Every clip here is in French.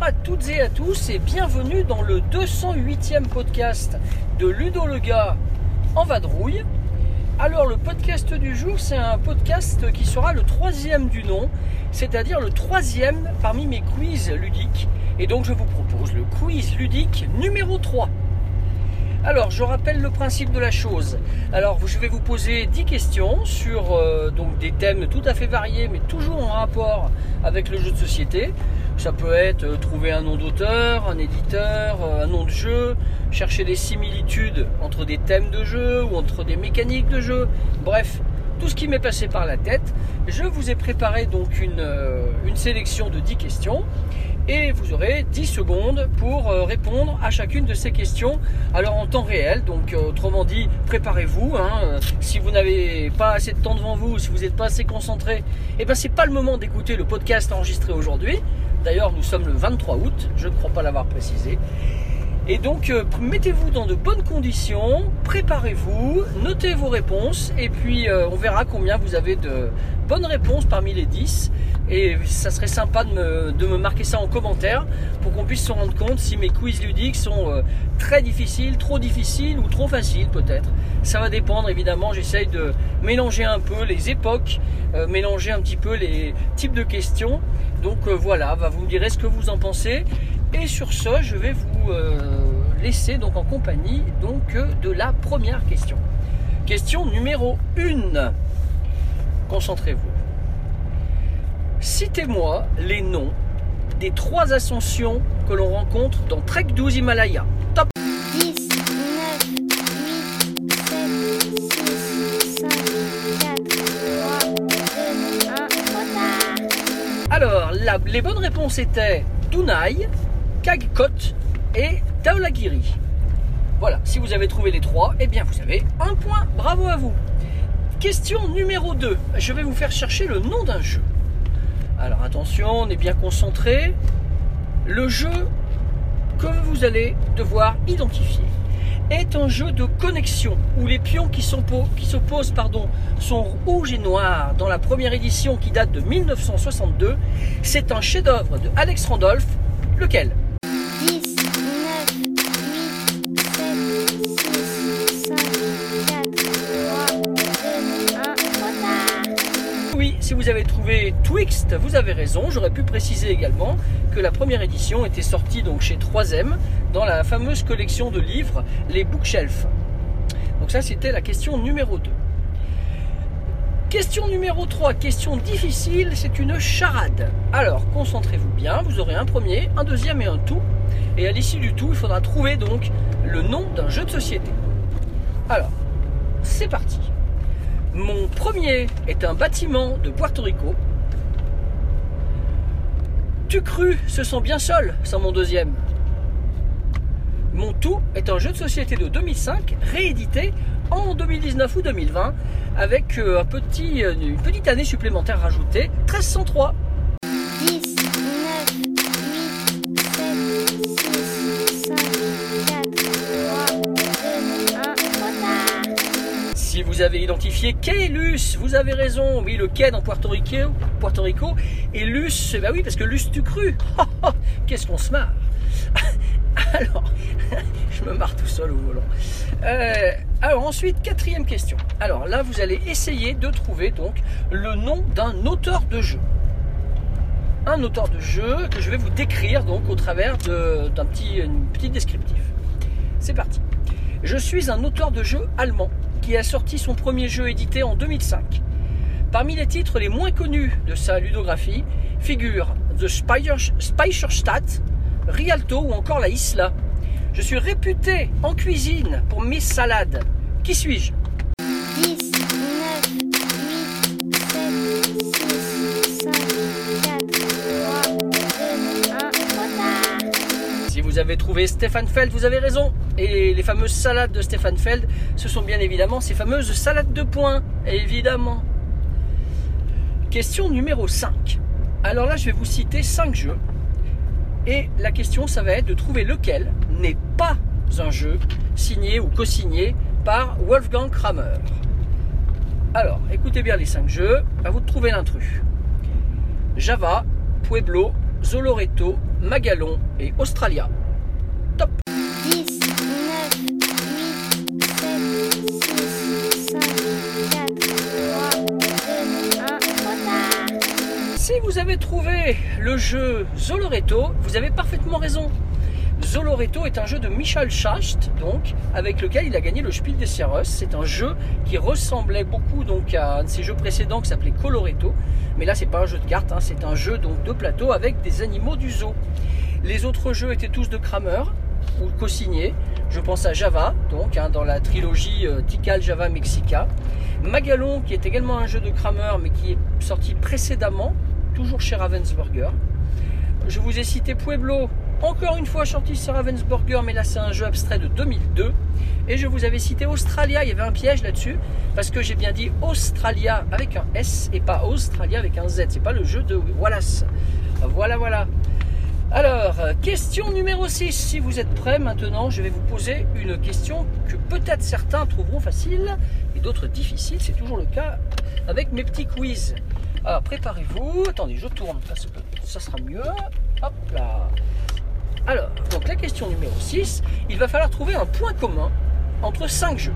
à toutes et à tous et bienvenue dans le 208e podcast de Ludo le gars en vadrouille. Alors le podcast du jour c'est un podcast qui sera le troisième du nom, c'est-à-dire le troisième parmi mes quiz ludiques. Et donc je vous propose le quiz ludique numéro 3. Alors, je rappelle le principe de la chose. Alors, je vais vous poser 10 questions sur euh, des thèmes tout à fait variés, mais toujours en rapport avec le jeu de société. Ça peut être euh, trouver un nom d'auteur, un éditeur, euh, un nom de jeu, chercher des similitudes entre des thèmes de jeu ou entre des mécaniques de jeu. Bref, tout ce qui m'est passé par la tête. Je vous ai préparé donc une, une sélection de 10 questions et vous aurez 10 secondes pour euh, répondre à chacune de ces questions. Alors en temps réel donc euh, autrement dit préparez-vous hein, euh, si vous n'avez pas assez de temps devant vous si vous n'êtes pas assez concentré eh ben c'est pas le moment d'écouter le podcast enregistré aujourd'hui. D'ailleurs nous sommes le 23 août. Je ne crois pas l'avoir précisé et donc mettez-vous dans de bonnes conditions, préparez-vous, notez vos réponses et puis on verra combien vous avez de bonnes réponses parmi les 10. Et ça serait sympa de me, marquer ça en commentaire pour qu'on puisse se rendre compte si mes quiz ludiques sont euh, très difficiles, trop difficiles ou trop faciles peut-être. Ça va dépendre évidemment, j'essaye de mélanger un peu les époques, euh, mélanger un petit peu les types de questions. Donc euh, voilà, bah, vous me direz ce que vous en pensez. Et sur ce, je vais vous laisser donc en compagnie donc, de la première question. Question numéro 1. Concentrez-vous. Citez-moi les noms des trois ascensions que l'on rencontre dans Trek 12 Himalaya. Top 10, 9, 8, 7, 6, 5, 4, 3, 2, 1, trop tard. Alors, la- les bonnes réponses étaient Dunai, Kagkot et Taolagiri. Voilà, si vous avez trouvé les trois, eh bien vous avez un point. Bravo à vous. Question numéro 2. Je vais vous faire chercher le nom d'un jeu. Alors attention, on est bien concentré. Le jeu que vous allez devoir identifier est un jeu de connexion où les pions qui s'opposent pardon, sont rouges et noirs dans la première édition qui date de 1962. C'est un chef-d'œuvre de Alex Randolph. Lequel? Si vous avez trouvé Twixt, vous avez raison. J'aurais pu préciser également que la première édition était sortie donc chez 3M dans la fameuse collection de livres, les Bookshelf. Donc ça, c'était la question numéro 2. Question numéro 3, question difficile, c'est une charade. Alors, concentrez-vous bien, vous aurez un premier, un deuxième et un tout. Et à l'issue du tout, il faudra trouver donc le nom d'un jeu de société. Alors, c'est parti. Mon premier est un bâtiment de Puerto Rico. Tu cru, ce sont bien seuls, sans mon deuxième. Mon tout est un jeu de société de 2005, réédité en 2019 ou 2020, avec euh, euh, une petite année supplémentaire rajoutée, 1303. Vous avez identifié Luce, vous avez raison. Oui, le quai dans Puerto Rico, Rico. Et Luce, bah oui, parce que Luce tu cru. Qu'est-ce qu'on se marre. Alors, je me marre tout seul au volant. Euh, alors ensuite, quatrième question. Alors là, vous allez essayer de trouver donc le nom d'un auteur de jeu. Un auteur de jeu que je vais vous décrire donc au travers d'un petit, une petite descriptif. C'est parti. Je suis un auteur de jeu allemand a sorti son premier jeu édité en 2005. Parmi les titres les moins connus de sa ludographie figurent The Speicherstadt, Rialto ou encore La Isla. Je suis réputé en cuisine pour mes salades. Qui suis-je? Vous avez trouvé Stéphane Feld, vous avez raison. Et les fameuses salades de Stéphane Feld, ce sont bien évidemment ces fameuses salades de points, évidemment. Question numéro 5. Alors là, je vais vous citer 5 jeux. Et la question, ça va être de trouver lequel n'est pas un jeu signé ou co-signé par Wolfgang Kramer. Alors, écoutez bien les 5 jeux, à vous de trouver l'intrus. Java, Pueblo, Zoloreto, Magalon et Australia. Le jeu Zoloreto, vous avez parfaitement raison. Zoloreto est un jeu de Michel Schacht, donc, avec lequel il a gagné le Spiel des Sierras. C'est un jeu qui ressemblait beaucoup donc à un de ses jeux précédents qui s'appelait Coloretto. Mais là, c'est pas un jeu de cartes, hein, c'est un jeu donc de plateau avec des animaux du zoo. Les autres jeux étaient tous de Kramer ou co-signés. Je pense à Java, donc hein, dans la trilogie euh, Tikal Java Mexica. Magalon, qui est également un jeu de Kramer, mais qui est sorti précédemment, toujours chez Ravensburger. Je vous ai cité Pueblo, encore une fois sorti chez Ravensburger, mais là c'est un jeu abstrait de 2002. Et je vous avais cité Australia, il y avait un piège là-dessus, parce que j'ai bien dit Australia avec un S et pas Australia avec un Z. C'est pas le jeu de Wallace. Voilà, voilà. Alors, question numéro 6. Si vous êtes prêts maintenant, je vais vous poser une question que peut-être certains trouveront facile et d'autres difficile. C'est toujours le cas avec mes petits quiz. Alors, préparez-vous. Attendez, je tourne parce que ça sera mieux. Hop là. Alors, donc la question numéro 6. Il va falloir trouver un point commun entre 5 jeux.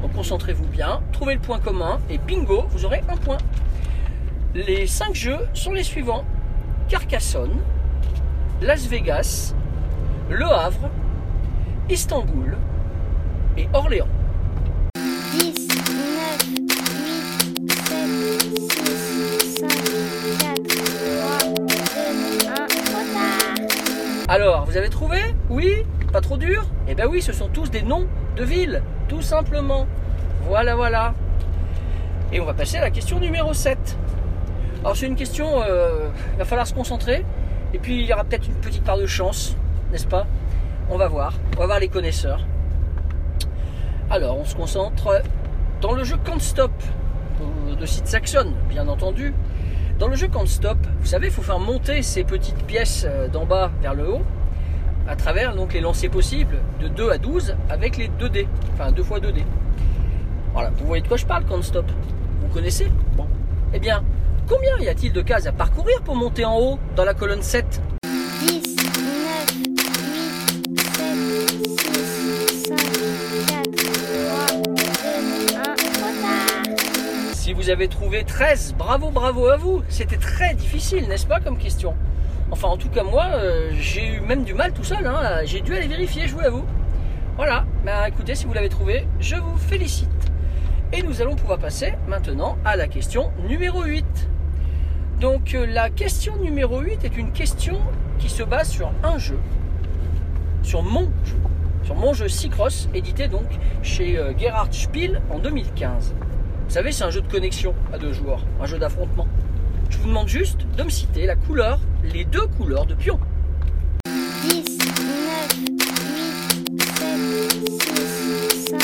Donc, concentrez-vous bien. Trouvez le point commun et bingo, vous aurez un point. Les 5 jeux sont les suivants Carcassonne. Las Vegas, Le Havre, Istanbul et Orléans. Alors, vous avez trouvé Oui Pas trop dur Eh bien oui, ce sont tous des noms de villes, tout simplement. Voilà, voilà. Et on va passer à la question numéro 7. Alors c'est une question, euh, il va falloir se concentrer. Et puis il y aura peut-être une petite part de chance, n'est-ce pas? On va voir. On va voir les connaisseurs. Alors, on se concentre dans le jeu Can't Stop euh, de Sid Saxon, bien entendu. Dans le jeu Can't Stop, vous savez, il faut faire monter ces petites pièces euh, d'en bas vers le haut à travers donc les lancers possibles de 2 à 12 avec les 2 dés, enfin 2 fois 2 dés. Voilà, vous voyez de quoi je parle Can't Stop? Vous connaissez? Bon. Eh bien, combien y a-t-il de cases à parcourir pour monter en haut dans la colonne 7 vous avez trouvé 13, bravo, bravo à vous. C'était très difficile, n'est-ce pas, comme question? Enfin, en tout cas, moi, euh, j'ai eu même du mal tout seul. hein. J'ai dû aller vérifier, je vous l'avoue. Voilà. Ben, écoutez, si vous l'avez trouvé, je vous félicite. Et nous allons pouvoir passer maintenant à la question numéro 8. Donc, euh, la question numéro 8 est une question qui se base sur un jeu. Sur mon jeu. Sur mon jeu Cycross, édité donc chez euh, Gerhard Spiel en 2015. Vous savez, c'est un jeu de connexion à deux joueurs, un jeu d'affrontement. Je vous demande juste de me citer la couleur, les deux couleurs de pion. 10, 9, 8, 7, 6, 5,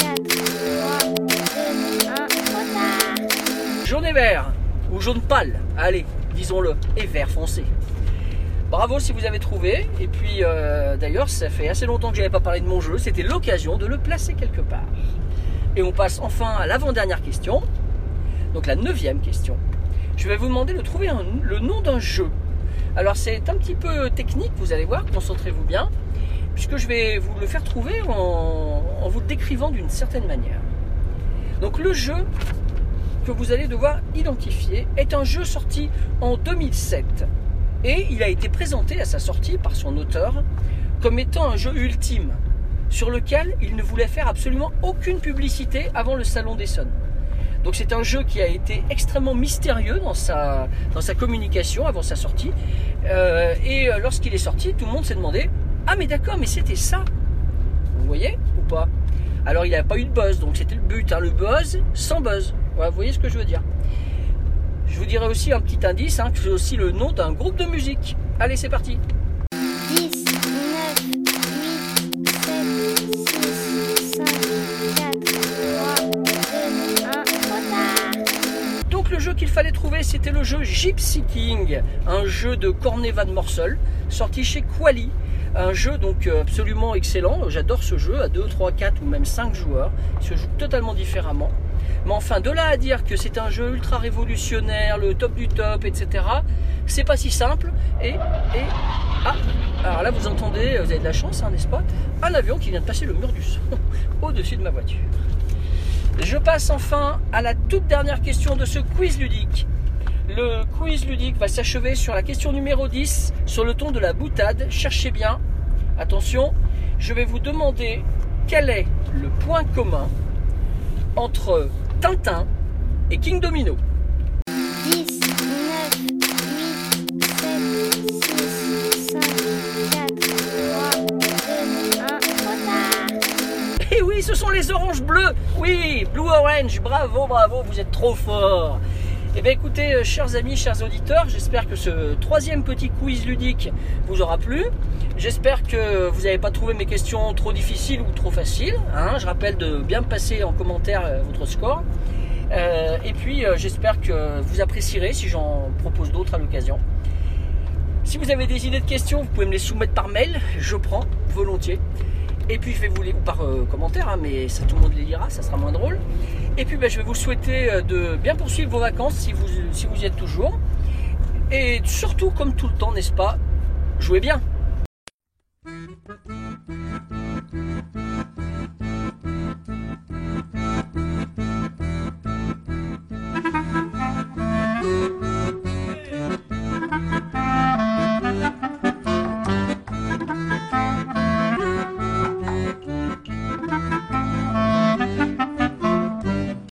4, 3, 2, 1, trop. Jaune et vert, ou jaune pâle, allez, disons-le, et vert foncé. Bravo si vous avez trouvé. Et puis euh, d'ailleurs, ça fait assez longtemps que je n'avais pas parlé de mon jeu. C'était l'occasion de le placer quelque part. Et on passe enfin à l'avant-dernière question. Donc la neuvième question. Je vais vous demander de trouver le nom d'un jeu. Alors c'est un petit peu technique, vous allez voir, concentrez-vous bien, puisque je vais vous le faire trouver en, en vous le décrivant d'une certaine manière. Donc le jeu que vous allez devoir identifier est un jeu sorti en 2007 et il a été présenté à sa sortie par son auteur comme étant un jeu ultime sur lequel il ne voulait faire absolument aucune publicité avant le Salon d'Essonne. Donc c'est un jeu qui a été extrêmement mystérieux dans sa, communication avant sa sortie. Euh, et euh, lorsqu'il est sorti, tout le monde s'est demandé Ah mais d'accord, mais c'était ça Vous voyez ou pas? Alors il n'y a pas eu de buzz, donc c'était le but, hein, le buzz sans buzz. Voilà, vous voyez ce que je veux dire Je vous dirai aussi un petit indice, hein, c'est aussi le nom d'un groupe de musique. Allez, c'est parti c'était le jeu Gypsy King, un jeu de Cornet Van Morsel, sorti chez Quali. Un jeu donc euh, absolument excellent. J'adore ce jeu à 2, 3, 4 ou même 5 joueurs. Il se joue totalement différemment. Mais enfin, de là à dire que c'est un jeu ultra révolutionnaire, le top du top, etc., c'est pas si simple. Et, et, ah, alors là, vous entendez, vous avez de la chance, hein, n'est-ce pas? Un avion qui vient de passer le mur du son au-dessus de ma voiture. Je passe enfin à la toute dernière question de ce quiz ludique. Le quiz ludique va s'achever sur la question numéro 10, sur le ton de la boutade. Cherchez bien. Attention, je vais vous demander quel est le point commun entre Tintin et King Domino. 10, 9, 8, 7, 6, 5, 4, 3, 2, 1, trop tard. Et Eh oui, ce sont les oranges bleues. Oui, Blue Orange. Bravo, bravo, vous êtes trop fort. Eh bien écoutez, euh, chers amis, chers auditeurs, j'espère que ce troisième petit quiz ludique vous aura plu. J'espère que vous n'avez pas trouvé mes questions trop difficiles ou trop faciles. hein. Je rappelle de bien passer en commentaire euh, votre score. Euh, et puis j'espère que vous apprécierez si j'en propose d'autres à l'occasion. Si vous avez des idées de questions, vous pouvez me les soumettre par mail, je prends volontiers. Et puis je vais vous les ou par commentaire, hein, mais ça tout le monde les lira, ça sera moins drôle. Et puis ben, je vais vous souhaiter euh, de bien poursuivre vos vacances si vous y êtes toujours. Et surtout, comme tout le temps, n'est-ce pas, jouez bien.